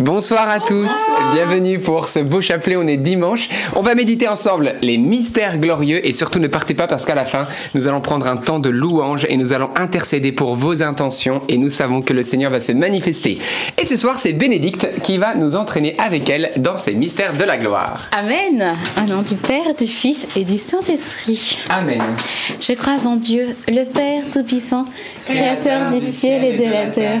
Bonsoir à tous, bienvenue pour ce beau chapelet, on est dimanche. On va méditer ensemble les mystères glorieux et surtout ne partez pas parce qu'à la fin, nous allons prendre un temps de louange et nous allons intercéder pour vos intentions et nous savons que le Seigneur va se manifester. Et ce soir, c'est Bénédicte qui va nous entraîner avec elle dans ces mystères de la gloire. Amen. Au nom du Père, du Fils et du Saint-Esprit. Amen. Je crois en Dieu, le Père Tout-Puissant, Créateur du ciel et de la terre,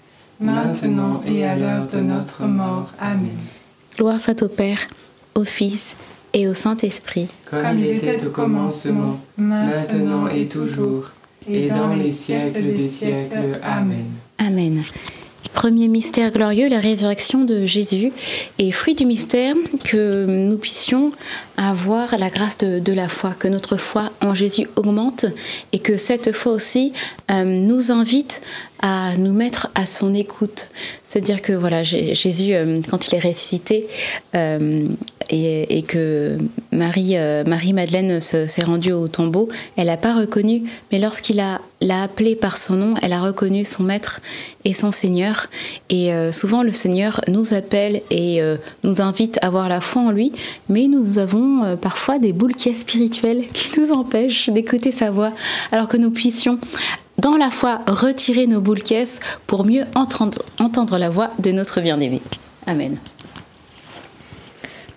maintenant et à l'heure de notre mort. Amen. Gloire soit au Père, au Fils et au Saint-Esprit. Comme il était au commencement, maintenant et toujours, et dans les siècles des siècles. Amen. Amen. Premier mystère glorieux, la résurrection de Jésus. Et fruit du mystère, que nous puissions avoir la grâce de, la foi, que notre foi en Jésus augmente et que cette foi aussi euh, nous invite à nous mettre à son écoute. C'est-à-dire que voilà, Jésus, euh, quand il est ressuscité euh, et, que Marie, Marie Madeleine s'est rendue au tombeau, elle n'a pas reconnu, mais lorsqu'il l'a appelé par son nom, elle a reconnu son maître et son Seigneur. Et souvent, le Seigneur nous appelle et nous invite à avoir la foi en lui, mais nous avons parfois des boules qui spirituelles qui nous empêchent d'écouter sa voix, alors que nous puissions dans la foi, retirer nos caisses pour mieux entendre la voix de notre bien-aimé. Amen.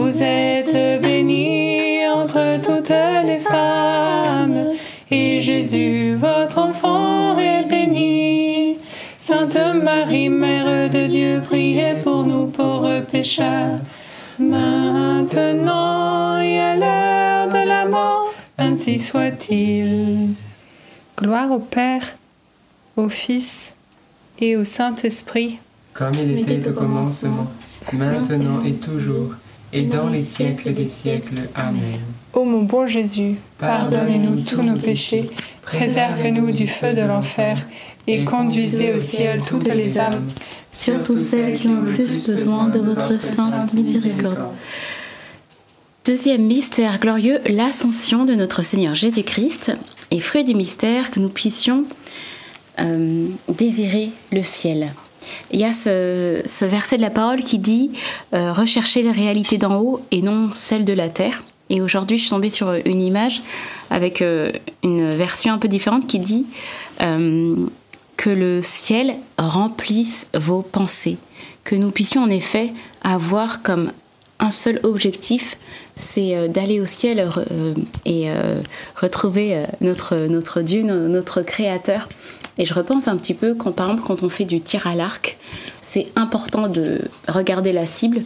Vous êtes bénie entre toutes les femmes, et Jésus, votre enfant, est béni. Sainte Marie, Mère de Dieu, priez pour nous pauvres pécheurs, maintenant et à l'heure de la mort, ainsi soit-il. Gloire au Père, au Fils et au Saint-Esprit. Comme il était au commencement, maintenant et toujours, et dans les siècles des siècles. Amen. Ô mon bon Jésus, pardonnez-nous tous nos péchés, préservez-nous du feu de l'enfer, et conduisez au ciel toutes les âmes, surtout celles qui ont le plus besoin de votre sainte miséricorde. Deuxième mystère glorieux, l'ascension de notre Seigneur Jésus-Christ. Et fruit du mystère, que nous puissions euh, désirer le ciel. Il y a ce, verset de la parole qui dit euh, Recherchez les réalités d'en haut et non celles de la terre. Et aujourd'hui, je suis tombée sur une image avec euh, une version un peu différente qui dit que le ciel remplisse vos pensées. Que nous puissions en effet avoir comme un seul objectif, c'est euh, d'aller au ciel euh, et euh, retrouver notre, notre Dieu, notre Créateur. Et je repense un petit peu quand, par exemple, quand on fait du tir à l'arc, c'est important de regarder la cible.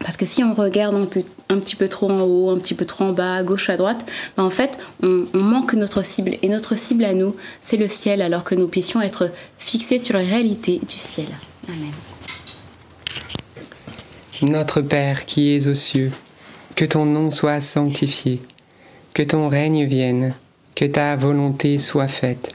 Parce que si on regarde un, un, petit peu trop en haut, un petit peu trop en bas, à gauche, à droite, ben en fait, on, on, manque notre cible. Et notre cible à nous, c'est le ciel, alors que nous puissions être fixés sur la réalité du ciel. Amen. Notre Père qui es aux cieux, que ton nom soit sanctifié, que ton règne vienne, que ta volonté soit faite,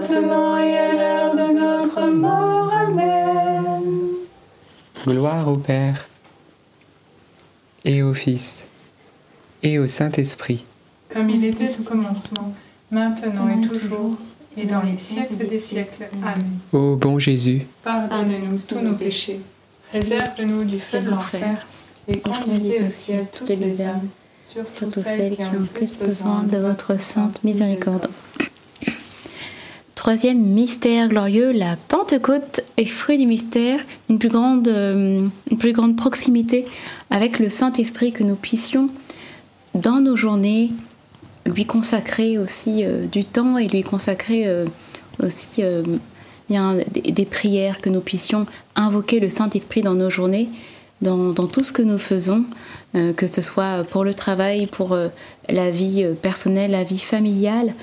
maintenant et à l'heure de notre mort. Amen. Gloire au Père, et au Fils, et au Saint-Esprit. Comme il était au commencement, maintenant et toujours, et dans les siècles des siècles. Amen. Ô bon Jésus, Pardonne-nous tous nos péchés, réserve-nous du feu de l'enfer, et conduisez au ciel toutes les âmes, surtout celles qui ont plus besoin de votre sainte miséricorde. Troisième mystère glorieux, la Pentecôte est fruit du mystère, une plus grande, euh, une plus grande proximité avec le Saint-Esprit que nous puissions dans nos journées lui consacrer aussi euh, du temps et lui consacrer euh, aussi des, prières, que nous puissions invoquer le Saint-Esprit dans nos journées, dans, tout ce que nous faisons, que ce soit pour le travail, pour la vie personnelle, la vie familiale,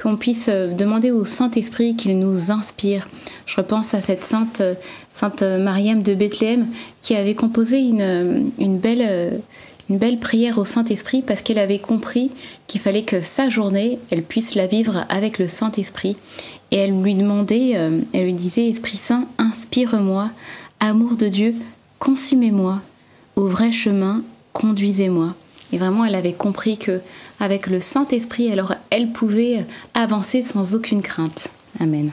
qu'on puisse euh, demander au Saint-Esprit qu'il nous inspire. Je repense à cette sainte, euh, sainte Mariam de Bethléem qui avait composé une, euh, belle, euh, une belle prière au Saint-Esprit parce qu'elle avait compris qu'il fallait que sa journée, elle puisse la vivre avec le Saint-Esprit. Et elle lui demandait, euh, elle lui disait, Esprit Saint, inspire-moi, amour de Dieu, consumez-moi, au vrai chemin, conduisez-moi. Et vraiment, elle avait compris que avec le Saint-Esprit, alors elle pouvait avancer sans aucune crainte. Amen.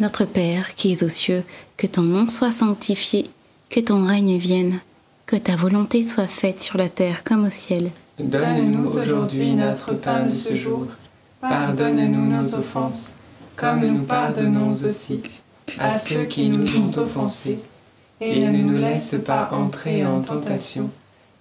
Notre Père qui es aux cieux, que ton nom soit sanctifié, que ton règne vienne, que ta volonté soit faite sur la terre comme au ciel. Donne-nous aujourd'hui notre pain de ce jour. Pardonne-nous nos offenses, comme nous pardonnons aussi à ceux qui nous ont offensés. Et ne nous laisse pas entrer en tentation,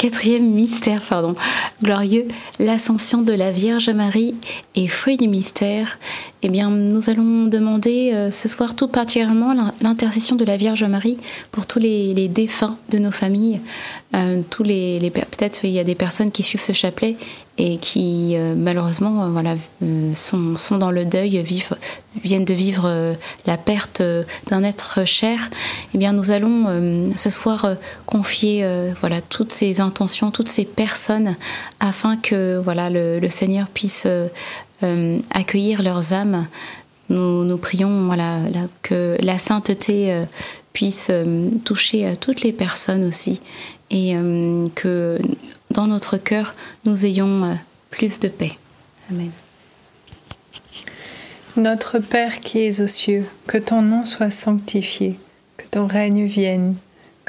quatrième mystère, pardon, glorieux, l'ascension de la Vierge Marie et fruit du mystère. Eh bien, nous allons demander euh, ce soir tout particulièrement l'in- l'intercession de la Vierge Marie pour tous les, défunts de nos familles. Euh, tous les, peut-être il y a des personnes qui suivent ce chapelet et qui euh, malheureusement voilà sont, sont dans le deuil, vivent, viennent de vivre la perte d'un être cher. Eh bien, nous allons ce soir confier voilà toutes ces toutes ces personnes, afin que voilà le, Seigneur puisse euh, euh, accueillir leurs âmes. Nous, nous prions voilà là, que la sainteté euh, puisse toucher toutes les personnes aussi et que dans notre cœur nous ayons plus de paix. Amen. Notre Père qui es aux cieux, que ton nom soit sanctifié, que ton règne vienne,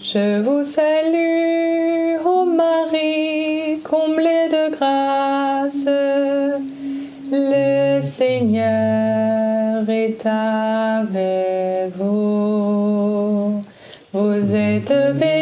Je vous salue, ô Marie, comblée de grâce. Le Seigneur est avec vous. Vous êtes bénie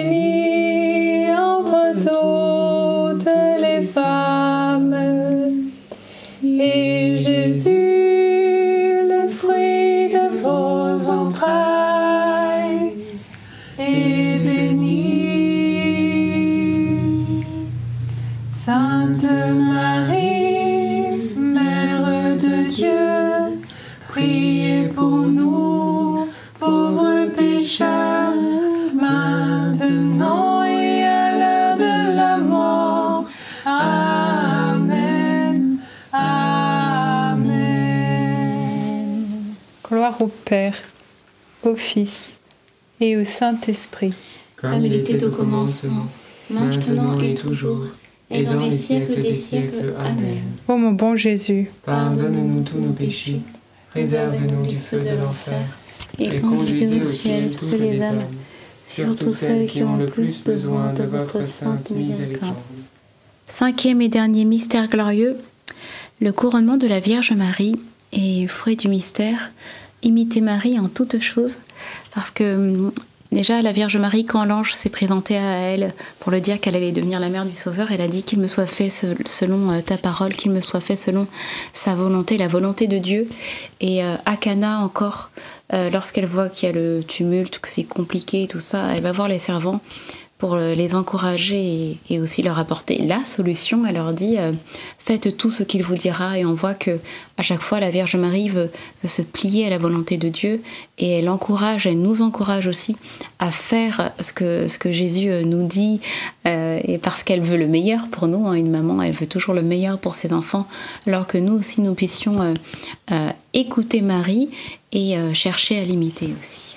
Père, au Fils et au Saint-Esprit. Comme il était au commencement, maintenant et toujours, et dans les siècles des siècles. Amen. Ô mon bon Jésus, Pardonne-nous tous nos péchés, préserve-nous du feu de l'enfer, Et conduisez au ciel toutes les âmes, surtout celles qui ont le plus besoin de votre sainte miséricorde. Cinquième et dernier mystère glorieux, le couronnement de la Vierge Marie et fruit du mystère, imiter Marie en toutes choses, parce que hum, déjà la Vierge Marie, quand l'ange s'est présenté à elle pour le dire qu'elle allait devenir la mère du Sauveur, elle a dit qu'il me soit fait se- selon euh, ta parole, qu'il me soit fait selon sa volonté, la volonté de Dieu. Et euh, à Cana encore, euh, lorsqu'elle voit qu'il y a le tumulte, que c'est compliqué tout ça, elle va voir les servants pour les encourager et, aussi leur apporter la solution. Elle leur dit euh, faites tout ce qu'il vous dira et on voit que à chaque fois la Vierge Marie veut, se plier à la volonté de Dieu et elle encourage, elle nous encourage aussi à faire ce que Jésus euh, nous dit euh, et parce qu'elle veut le meilleur pour nous. hein. une maman, elle veut toujours le meilleur pour ses enfants, alors que nous aussi nous puissions écouter Marie et chercher à l'imiter aussi.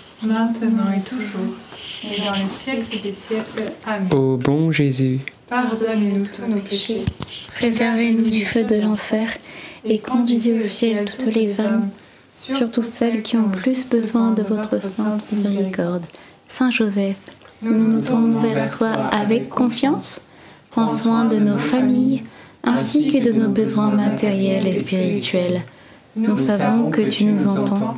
maintenant et toujours, et dans les siècles des siècles. Amen. Ô bon Jésus, Pardonnez-nous tous nos péchés, Préservez-nous du feu de l'enfer et conduisez au ciel toutes les âmes, surtout celles qui ont plus besoin de votre sainte miséricorde. Saint Joseph, nous nous tournons vers toi avec confiance. Prends soin de nos familles ainsi que de nos besoins matériels et spirituels. Nous savons que tu nous entends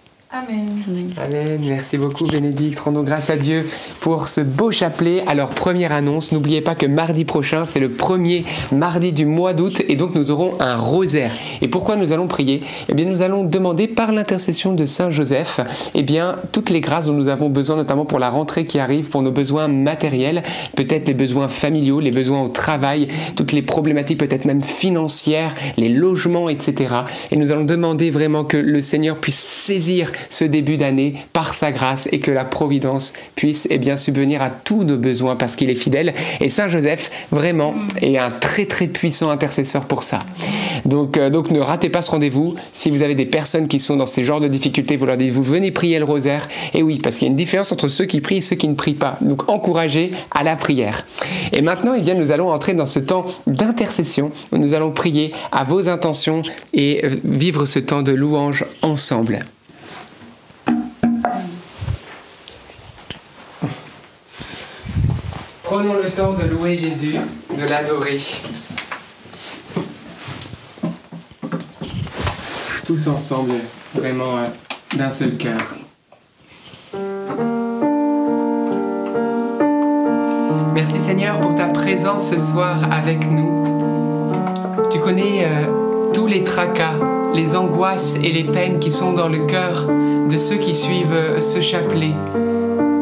Amen. Amen. Merci beaucoup, Bénédicte. Rendons grâce à Dieu pour ce beau chapelet. Alors, première annonce, n'oubliez pas que mardi prochain, c'est le premier mardi du mois d'août et donc nous aurons un rosaire. Et pourquoi nous allons prier? Eh bien, nous allons demander par l'intercession de Saint Joseph, eh bien, toutes les grâces dont nous avons besoin, notamment pour la rentrée qui arrive, pour nos besoins matériels, peut-être les besoins familiaux, les besoins au travail, toutes les problématiques peut-être même financières, les logements, etc. Et nous allons demander vraiment que le Seigneur puisse saisir ce début d'année par sa grâce et que la providence puisse eh bien subvenir à tous nos besoins parce qu'il est fidèle. Et Saint Joseph, vraiment, est un très très puissant intercesseur pour ça. Donc, euh, donc ne ratez pas ce rendez-vous. Si vous avez des personnes qui sont dans ces genres de difficultés, vous leur dites, vous venez prier le rosaire. Et oui, parce qu'il y a une différence entre ceux qui prient et ceux qui ne prient pas. Donc encouragez à la prière. Et maintenant, eh bien, nous allons entrer dans ce temps d'intercession nous allons prier à vos intentions et euh, vivre ce temps de louange ensemble. Prenons le temps de louer Jésus, de l'adorer. Tous ensemble, vraiment euh, d'un seul cœur. Merci Seigneur pour ta présence ce soir avec nous. Tu connais euh, tous les tracas, les angoisses et les peines qui sont dans le cœur de ceux qui suivent euh, ce chapelet,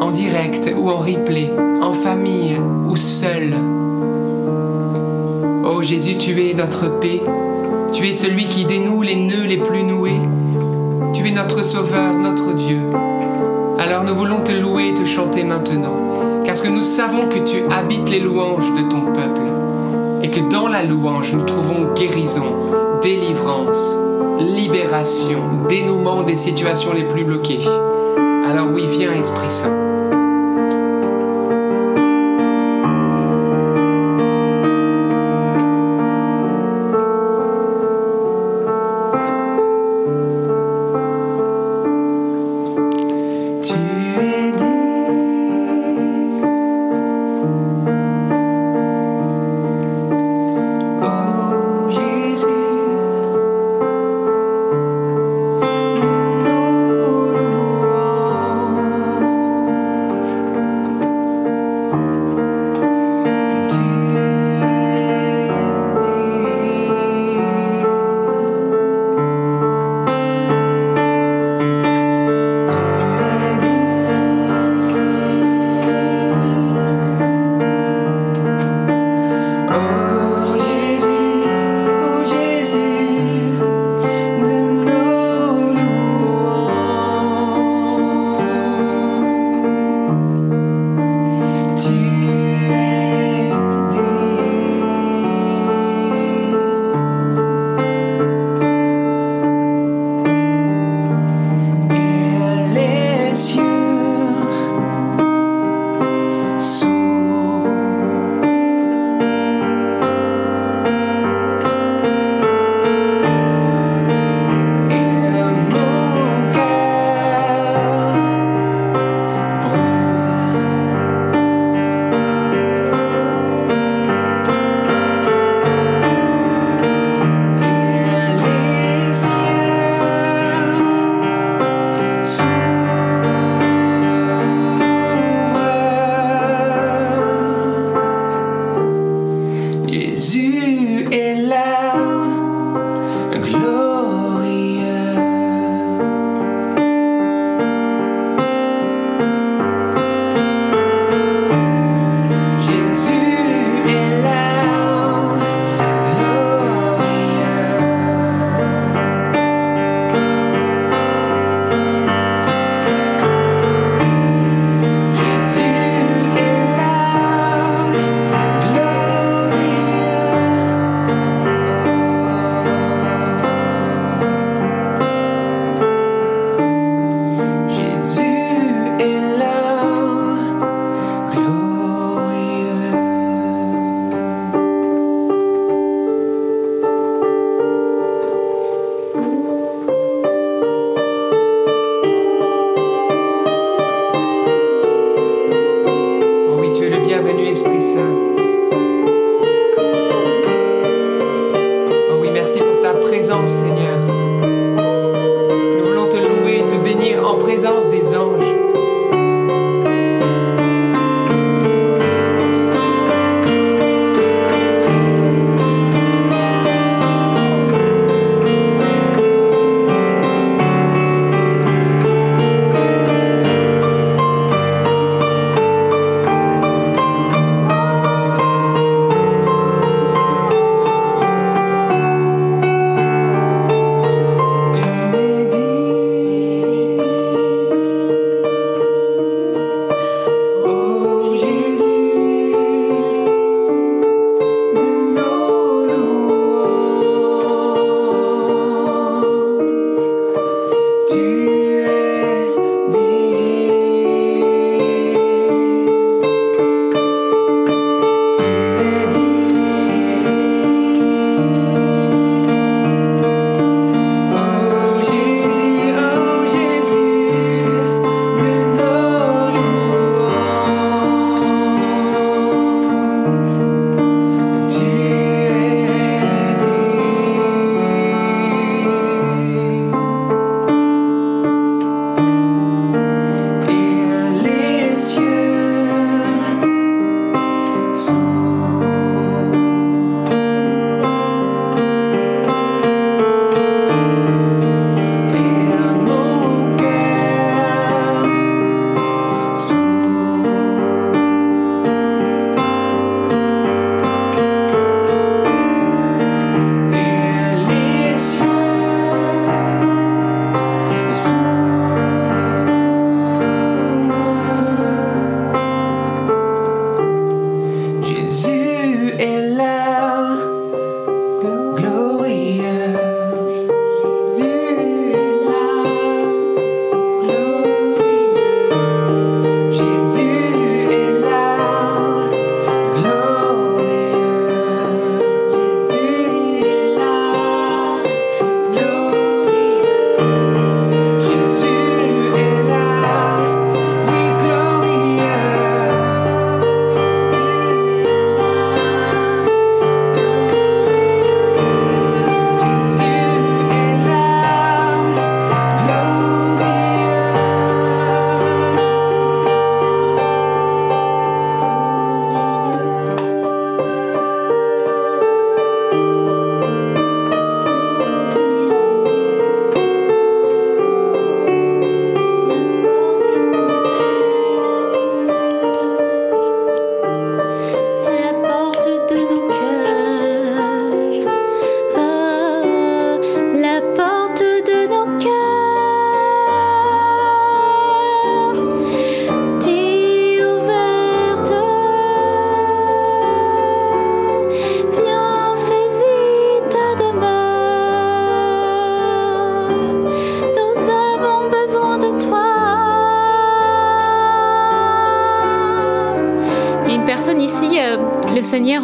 en direct ou en replay, en famille ou seul. Oh Jésus, tu es notre paix, tu es celui qui dénoue les nœuds les plus noués, tu es notre Sauveur, notre Dieu. Alors nous voulons te louer et te chanter maintenant, parce que nous savons que tu habites les louanges de ton peuple, et que dans la louange nous trouvons guérison, délivrance, libération, dénouement des situations les plus bloquées. Alors oui, viens Esprit Saint.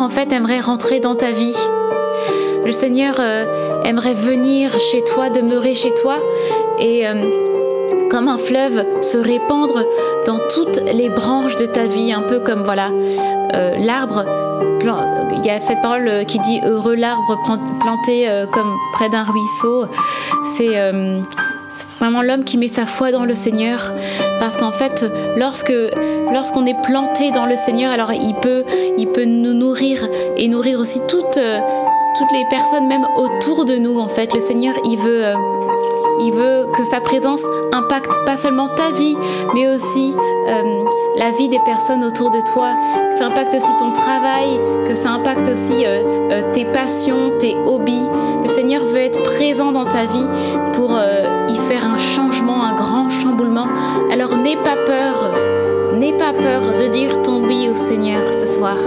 En fait aimerait rentrer dans ta vie. Le Seigneur euh, aimerait venir chez toi, demeurer chez toi et euh, comme un fleuve se répandre dans toutes les branches de ta vie, un peu comme voilà l'arbre. Il y a cette parole qui dit heureux l'arbre planté comme près d'un ruisseau. C'est vraiment l'homme qui met sa foi dans le Seigneur. Parce qu'en fait, lorsque lorsqu'on est planté dans le Seigneur, alors il peut, il peut nous nourrir et nourrir aussi toutes, toutes les personnes même autour de nous. En fait, le Seigneur, il veut, il veut que sa présence impacte pas seulement ta vie, mais aussi euh, la vie des personnes autour de toi. Que ça impacte aussi ton travail, que ça impacte aussi euh, euh, tes passions, tes hobbies. Le Seigneur veut être présent dans ta vie pour y faire un changement, un grand chamboulement. Alors n'aie pas peur, n'aie pas peur de dire ton oui au Seigneur ce soir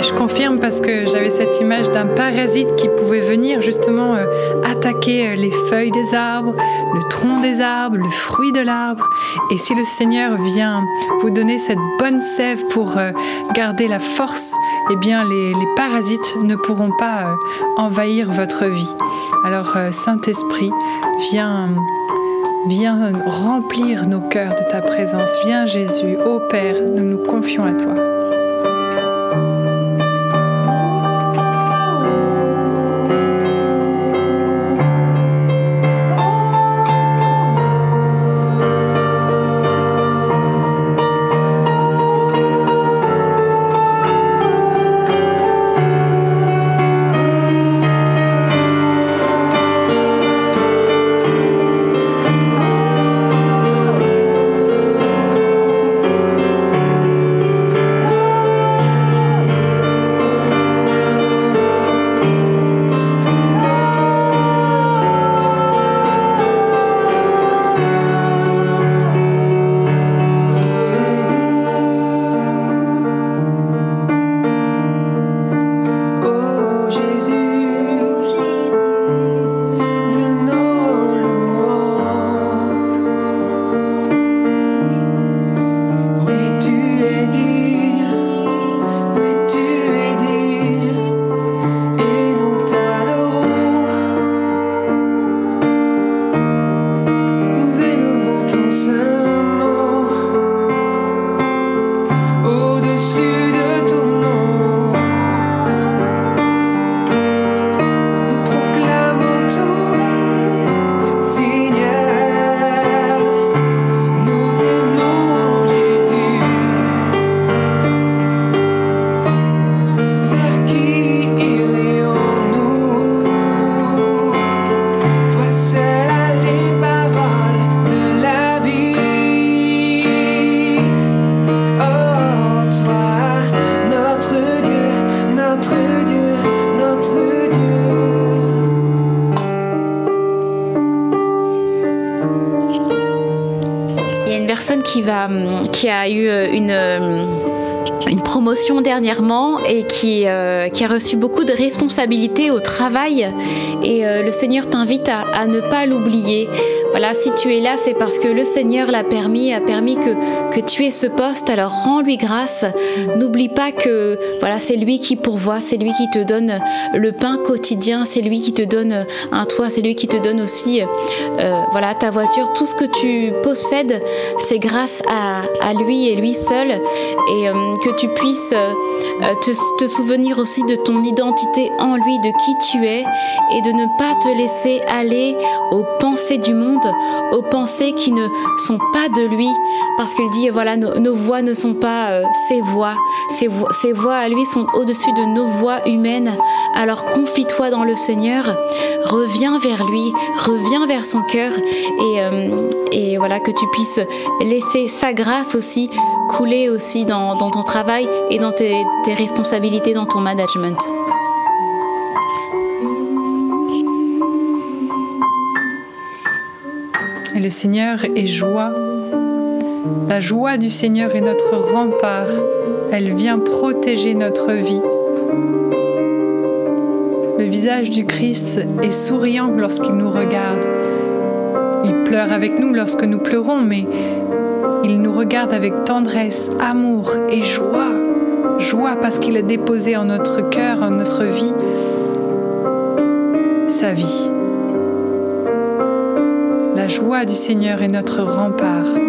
je confirme parce que j'avais cette image d'un parasite qui pouvait venir justement euh, attaquer euh, les feuilles des arbres, le tronc des arbres, le fruit de l'arbre. Et si le Seigneur vient vous donner cette bonne sève pour euh, garder la force, eh bien les, parasites ne pourront pas envahir votre vie. Alors Saint-Esprit, viens Viens remplir nos cœurs de ta présence. Viens Jésus, ô Père, nous nous confions à toi. Qui a eu euh, une euh, une promotion dernièrement et qui, euh, qui, a reçu beaucoup de responsabilités au travail. Et le Seigneur t'invite à, ne pas l'oublier. Voilà, si tu es là, c'est parce que le Seigneur l'a permis, a permis que, que tu aies ce poste. Alors rends-lui grâce. N'oublie pas que voilà, c'est lui qui pourvoit, c'est lui qui te donne le pain quotidien, c'est lui qui te donne un toit, c'est lui qui te donne aussi euh, voilà ta voiture. Tout ce que tu possèdes, c'est grâce à, à, lui et lui seul. Et euh, que tu puisses euh, te, te souvenir aussi de ton identité en lui, de qui tu es, et de ne pas te laisser aller aux pensées du monde aux pensées qui ne sont pas de lui, parce qu'il dit, voilà, nos, voix ne sont pas euh, ses voix, ses, ses voix à lui sont au-dessus de nos voix humaines. Alors confie-toi dans le Seigneur, reviens vers lui, reviens vers son cœur, et, euh, et voilà, que tu puisses laisser sa grâce aussi couler aussi dans, ton travail et dans tes responsabilités, dans ton management. Et le Seigneur est joie. La joie du Seigneur est notre rempart. Elle vient protéger notre vie. Le visage du Christ est souriant lorsqu'il nous regarde. Il pleure avec nous lorsque nous pleurons, mais Il nous regarde avec tendresse, amour et joie. Joie parce qu'il a déposé en notre cœur, en notre vie, sa vie. La joie du Seigneur est notre rempart.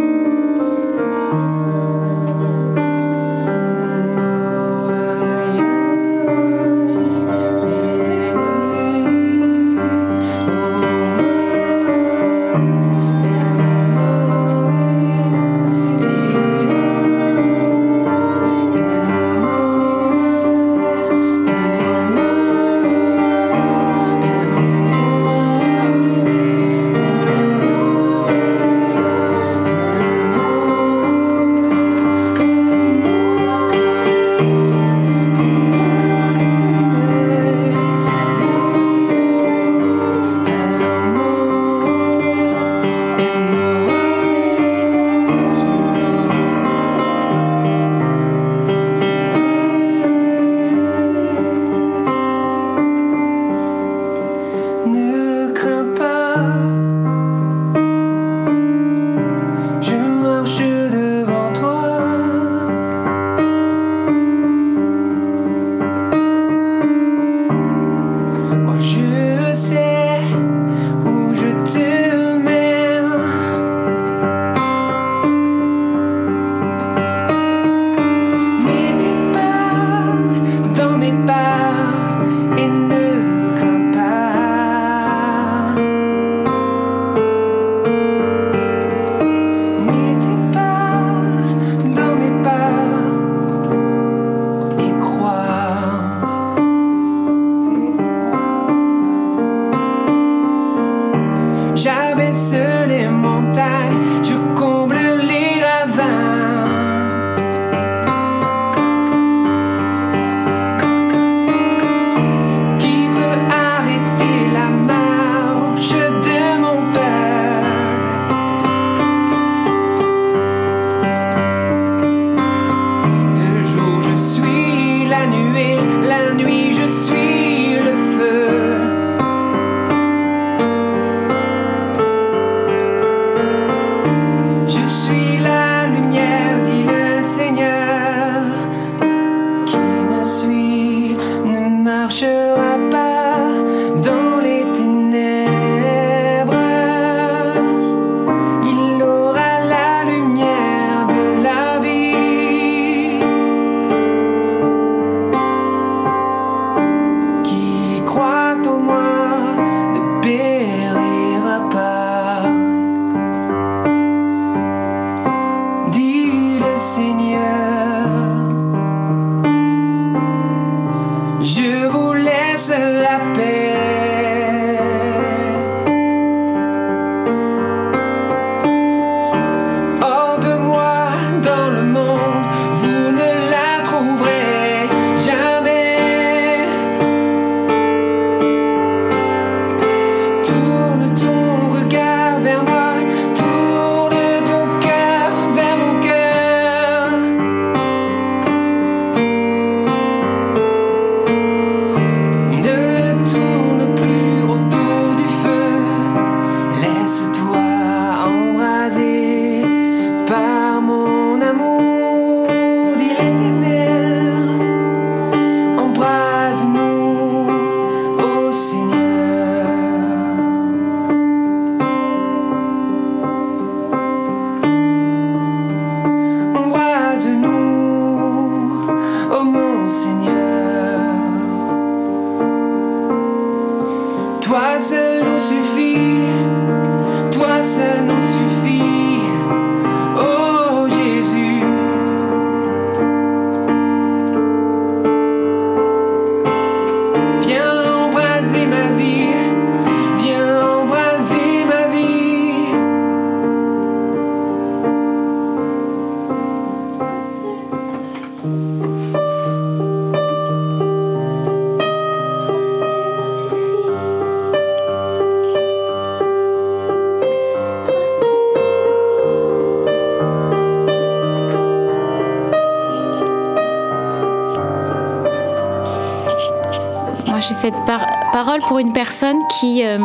Pour une personne qui euh,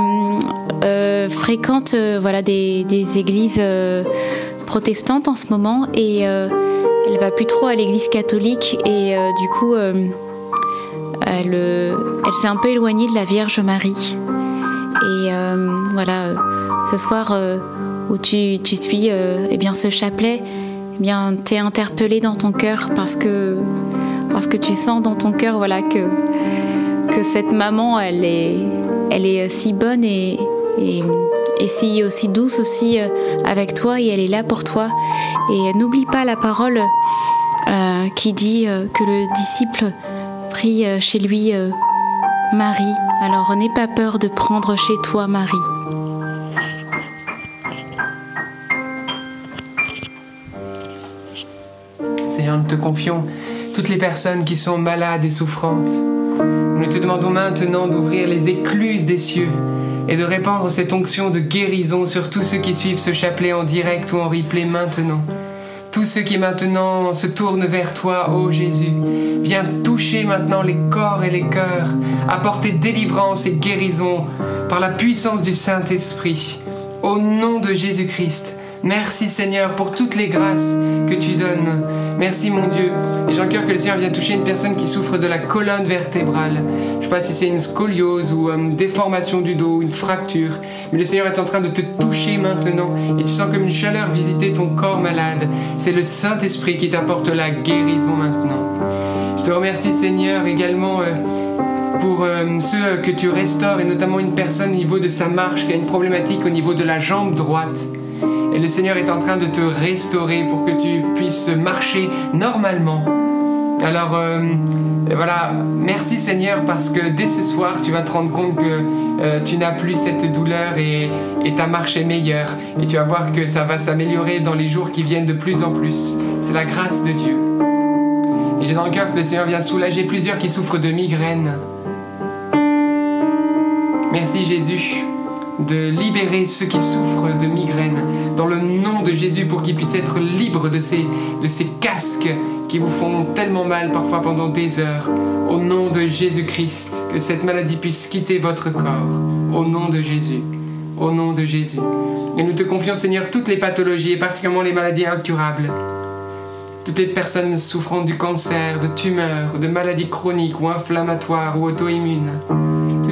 euh, fréquente euh, voilà, des, églises protestante en ce moment et elle va plus trop à l'église catholique et du coup elle, s'est un peu éloignée de la Vierge Marie. Et voilà, ce soir où tu, tu suis eh bien, ce chapelet, eh bien, t'es interpellé dans ton cœur parce que, parce que tu sens dans ton cœur voilà, que, que cette maman, elle est, elle est si bonne et, si aussi douce aussi euh, avec toi et elle est là pour toi. Et n'oublie pas la parole euh, qui dit euh, que le disciple prie chez lui Marie. Alors n'aie pas peur de prendre chez toi Marie. Seigneur, nous te confions toutes les personnes qui sont malades et souffrantes. Nous te demandons maintenant d'ouvrir les écluses des cieux et de répandre cette onction de guérison sur tous ceux qui suivent ce chapelet en direct ou en replay maintenant. Tous ceux qui maintenant se tournent vers toi, ô Jésus, viens toucher maintenant les corps et les cœurs, apporter délivrance et guérison par la puissance du Saint-Esprit. Au nom de Jésus-Christ, merci Seigneur pour toutes les grâces que tu donnes. Merci mon Dieu. Et j'ai cœur que le Seigneur vient toucher une personne qui souffre de la colonne vertébrale. Je ne sais pas si c'est une scoliose ou une euh, déformation du dos, une fracture. Mais le Seigneur est en train de te toucher maintenant. Et tu sens comme une chaleur visiter ton corps malade. C'est le Saint-Esprit qui t'apporte la guérison maintenant. Je te remercie Seigneur également. Euh, pour euh, ceux que tu restaures et notamment une personne au niveau de sa marche qui a une problématique au niveau de la jambe droite. Et le Seigneur est en train de te restaurer pour que tu puisses marcher normalement. Alors euh, voilà, merci Seigneur parce que dès ce soir tu vas te rendre compte que euh, tu n'as plus cette douleur et, ta marche est meilleure. Et tu vas voir que ça va s'améliorer dans les jours qui viennent de plus en plus. C'est la grâce de Dieu. Et j'ai dans le cœur que le Seigneur vient soulager plusieurs qui souffrent de migraines. Merci Jésus de libérer ceux qui souffrent de migraines dans le nom de Jésus pour qu'ils puissent être libres de ces, de ces casques qui vous font tellement mal parfois pendant des heures. Au nom de Jésus-Christ, que cette maladie puisse quitter votre corps. Au nom de Jésus. Au nom de Jésus. Et nous te confions, Seigneur, toutes les pathologies et particulièrement les maladies incurables. Toutes les personnes souffrant du cancer, de tumeurs, de maladies chroniques ou inflammatoires ou auto-immunes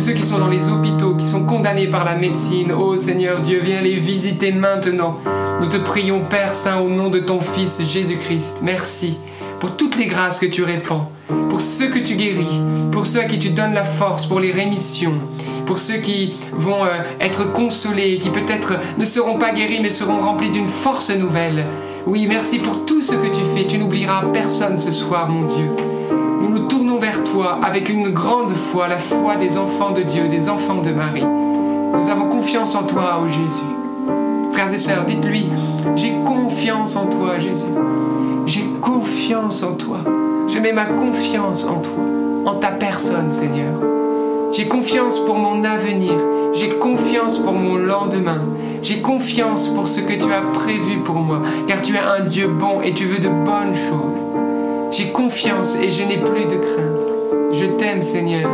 ceux qui sont dans les hôpitaux, qui sont condamnés par la médecine, ô Seigneur Dieu, viens les visiter maintenant. Nous te prions, Père Saint, au nom de ton Fils Jésus-Christ. Merci pour toutes les grâces que tu répands, pour ceux que tu guéris, pour ceux à qui tu donnes la force, pour les rémissions, pour ceux qui vont euh, être consolés, qui peut-être ne seront pas guéris mais seront remplis d'une force nouvelle. Oui, merci pour tout ce que tu fais. Tu n'oublieras personne ce soir, mon Dieu nous nous tournons avec une grande foi, la foi des enfants de Dieu, des enfants de Marie. Nous avons confiance en toi, ô Jésus. Frères et sœurs, dites-lui, j'ai confiance en toi, Jésus. J'ai confiance en toi. Je mets ma confiance en toi, en ta personne, Seigneur. J'ai confiance pour mon avenir. J'ai confiance pour mon lendemain. J'ai confiance pour ce que tu as prévu pour moi, car tu es un Dieu bon et tu veux de bonnes choses. J'ai confiance et je n'ai plus de crainte. Je t'aime Seigneur.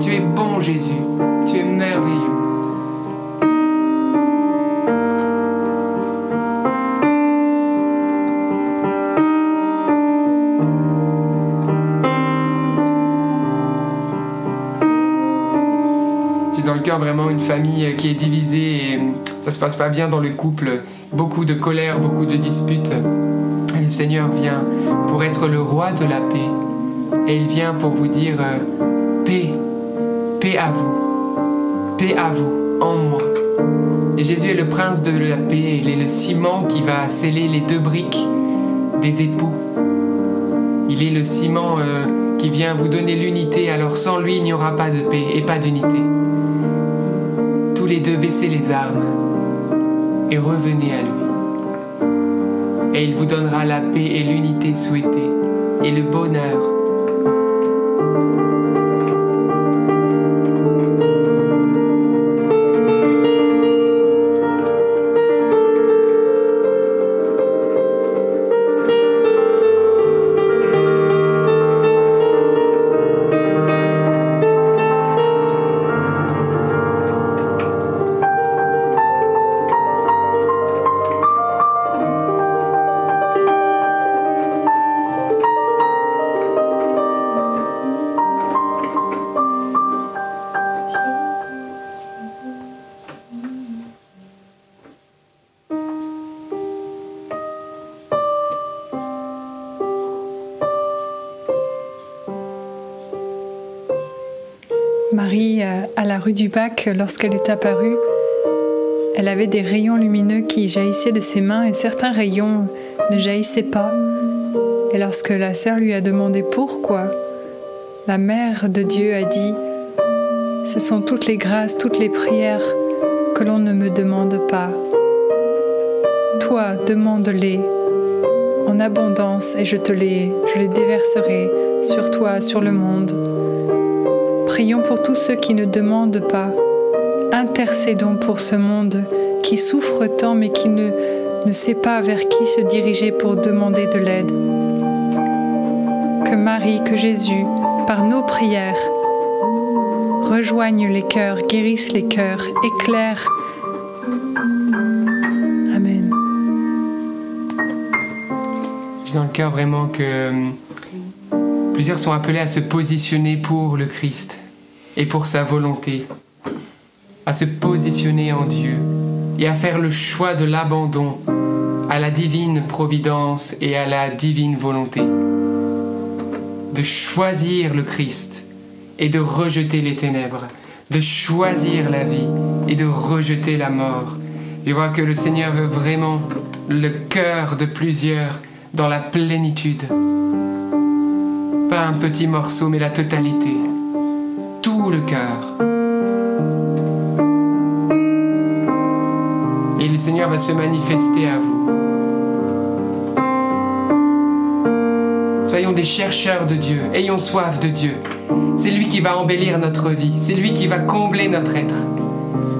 Tu es bon Jésus. Tu es merveilleux. Dans le cœur vraiment une famille qui est divisée et ça se passe pas bien dans le couple. Beaucoup de colère, beaucoup de disputes le Seigneur vient pour être le roi de la paix. Et il vient pour vous dire euh, paix, paix à vous, paix à vous, en moi. Et Jésus est le prince de la paix, il est le ciment qui va sceller les deux briques des époux. Il est le ciment euh, qui vient vous donner l'unité, alors sans lui il n'y aura pas de paix et pas d'unité. Tous les deux baissez les armes et revenez à lui et il vous donnera la paix et l'unité souhaitée et le bonheur Bac, lorsqu'elle est apparue, elle avait des rayons lumineux qui jaillissaient de ses mains et certains rayons ne jaillissaient pas. Et lorsque la sœur lui a demandé pourquoi, la mère de Dieu a dit, Ce sont toutes les grâces, toutes les prières que l'on ne me demande pas. Toi, demande-les en abondance et je te les, je les déverserai sur toi, sur le monde. Prions pour tous ceux qui ne demandent pas. Intercédons pour ce monde qui souffre tant mais qui ne, ne sait pas vers qui se diriger pour demander de l'aide. Que Marie, que Jésus, par nos prières, rejoignent les cœurs, guérissent les cœurs, éclairent. Amen. J'ai dans le cœur vraiment que euh, plusieurs sont appelés à se positionner pour le Christ et pour sa volonté, à se positionner en Dieu et à faire le choix de l'abandon à la divine providence et à la divine volonté, de choisir le Christ et de rejeter les ténèbres, de choisir la vie et de rejeter la mort. Je vois que le Seigneur veut vraiment le cœur de plusieurs dans la plénitude. Pas un petit morceau, mais la totalité. Le cœur. Et le Seigneur va se manifester à vous. Soyons des chercheurs de Dieu, ayons soif de Dieu. C'est lui qui va embellir notre vie, c'est lui qui va combler notre être.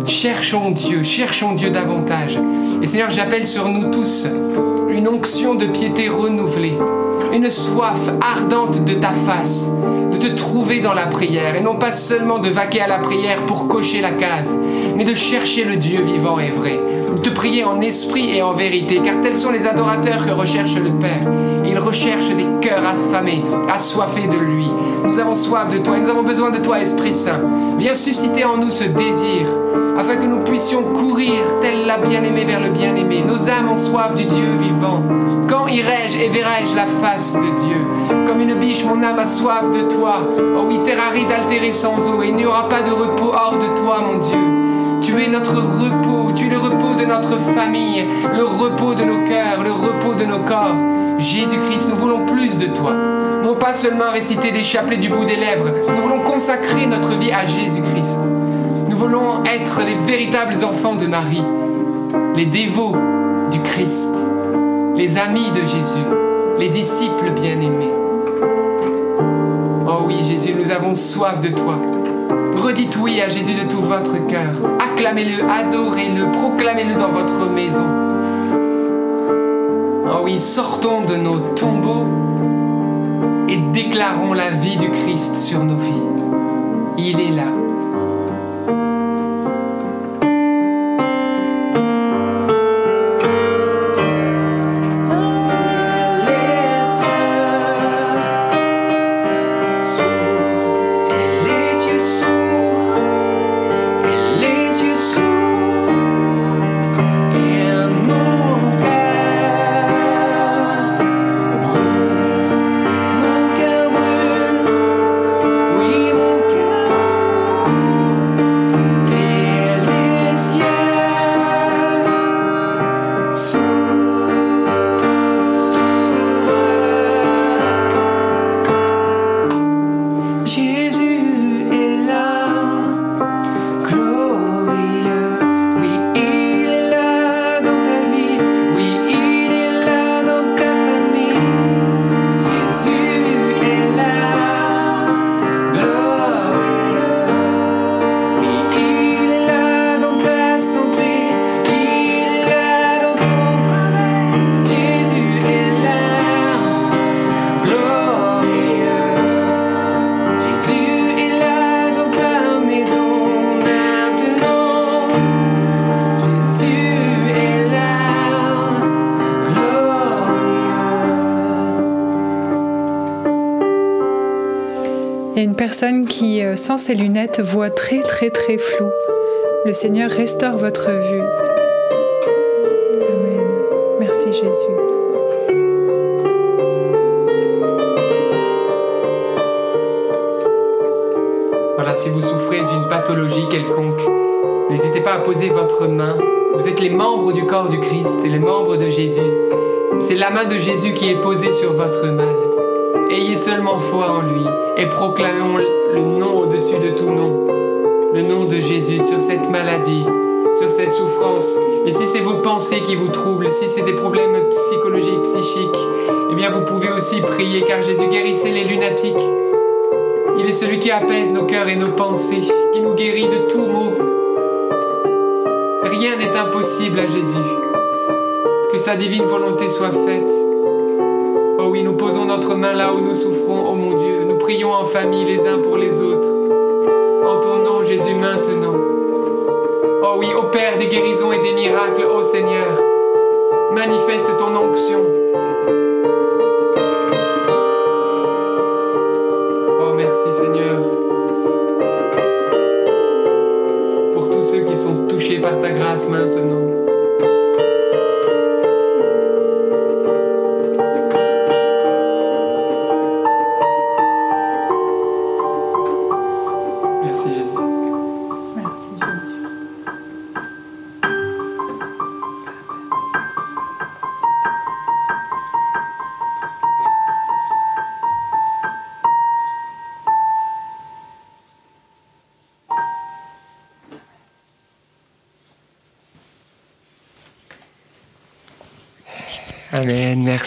Cherchons Dieu, cherchons Dieu davantage. Et Seigneur, j'appelle sur nous tous une onction de piété renouvelée, une soif ardente de ta face, de te trouver dans la prière, et non pas seulement de vaquer à la prière pour cocher la case, mais de chercher le Dieu vivant et vrai, de prier en esprit et en vérité, car tels sont les adorateurs que recherche le Père. Il recherche des cœurs affamés, assoiffés de lui. Nous avons soif de toi et nous avons besoin de toi, Esprit Saint. Viens susciter en nous ce désir, afin que nous puissions courir, tel la bien-aimée vers le bien-aimé. Nos âmes ont soif du Dieu vivant. Quand irai-je et verrai-je la face de Dieu? Comme une biche, mon âme a soif de toi. Oh oui, terre aride altérée sans eau, et il n'y aura pas de repos hors de toi, mon Dieu. Tu es notre repos, tu es le repos de notre famille, le repos de nos cœurs, le repos de nos corps. Jésus-Christ, nous voulons plus de toi. Non pas seulement réciter des chapelets du bout des lèvres, nous voulons consacrer notre vie à Jésus-Christ. Nous voulons être les véritables enfants de Marie, les dévots du Christ, les amis de Jésus, les disciples bien-aimés. Oh oui, Jésus, nous avons soif de toi. Redites oui à Jésus de tout votre cœur. Acclamez-le, adorez-le, proclamez-le dans votre maison. Oh oui, sortons de nos tombeaux et déclarons la vie du Christ sur nos vies. Il est là. Une personne qui, euh, sans ses lunettes, voit très très très flou. Le Seigneur restaure votre vue. Amen. Merci Jésus. Voilà, si vous souffrez pathologie quelconque, n'hésitez pas à poser votre main. Vous êtes les membres du corps du Christ et les membres de Jésus. C'est la main de Jésus qui est posée sur votre mal. Ayez seulement foi en lui et proclamons le nom au-dessus de tout nom. Le nom de Jésus sur cette maladie, sur cette souffrance. Et si c'est vos pensées qui vous troublent, si c'est des problèmes psychologiques, psychiques, eh bien vous pouvez aussi prier car Jésus guérissait les lunatiques. Il est celui qui apaise nos cœurs et nos pensées, qui nous guérit de tout maux. Rien n'est impossible à Jésus. Que sa divine volonté soit faite. Oui, nous posons notre main là où nous souffrons, oh mon Dieu. Nous prions en famille les uns pour les autres. En ton nom, Jésus, maintenant. Oh oui, opère des guérisons et des miracles, ô Seigneur. Manifeste ton onction.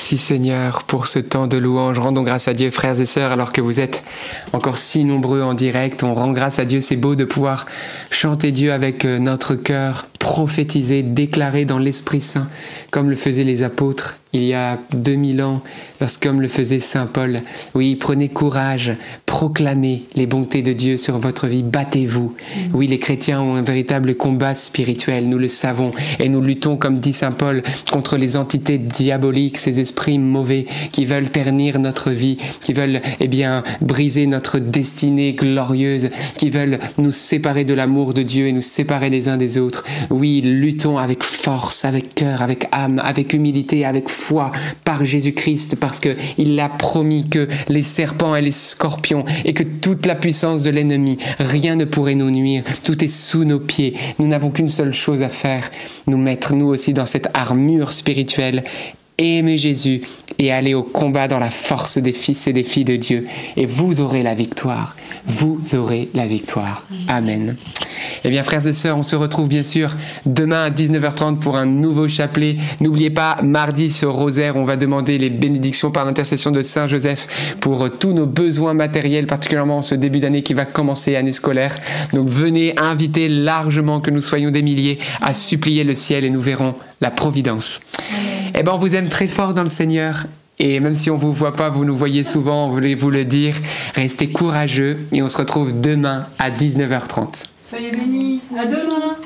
Merci Seigneur pour ce temps de louange. Rendons grâce à Dieu, frères et sœurs, alors que vous êtes encore si nombreux en direct. On rend grâce à Dieu. C'est beau de pouvoir chanter Dieu avec euh, notre cœur, prophétiser, déclarer dans l'Esprit Saint, comme le faisaient les apôtres il y a 2000 ans, lorsqu'homme le faisait Saint Paul. Oui, prenez courage, proclamez les bontés de Dieu sur votre vie, battez-vous. Oui, les chrétiens ont un véritable combat spirituel, nous le savons, et nous luttons, comme dit Saint Paul, contre les entités diaboliques, ces esprits mauvais qui veulent ternir notre vie, qui veulent, eh bien, briser notre destinée glorieuse, qui veulent nous séparer de l'amour de Dieu et nous séparer les uns des autres. Oui, luttons avec force, avec cœur, avec âme, avec humilité, avec foi par Jésus-Christ parce que il a promis que les serpents et les scorpions et que toute la puissance de l'ennemi, rien ne pourrait nous nuire. Tout est sous nos pieds. Nous n'avons qu'une seule chose à faire, nous mettre nous aussi dans cette armure spirituelle aimer Jésus et aller au combat dans la force des fils et des filles de Dieu. Et vous aurez la victoire. Vous aurez la victoire. Amen. Eh bien, frères et sœurs, on se retrouve bien sûr demain à 19h30 pour un nouveau chapelet. N'oubliez pas, mardi sur Rosaire, on va demander les bénédictions par l'intercession de Saint Joseph pour tous nos besoins matériels, particulièrement en ce début d'année qui va commencer, année scolaire. Donc venez inviter largement que nous soyons des milliers à supplier le ciel et nous verrons la providence. Eh ben, on vous aime très fort dans le Seigneur. Et même si on vous voit pas, vous nous voyez souvent, on voulait vous le dire. Restez courageux et on se retrouve demain à 19h30. Soyez bénis. À demain.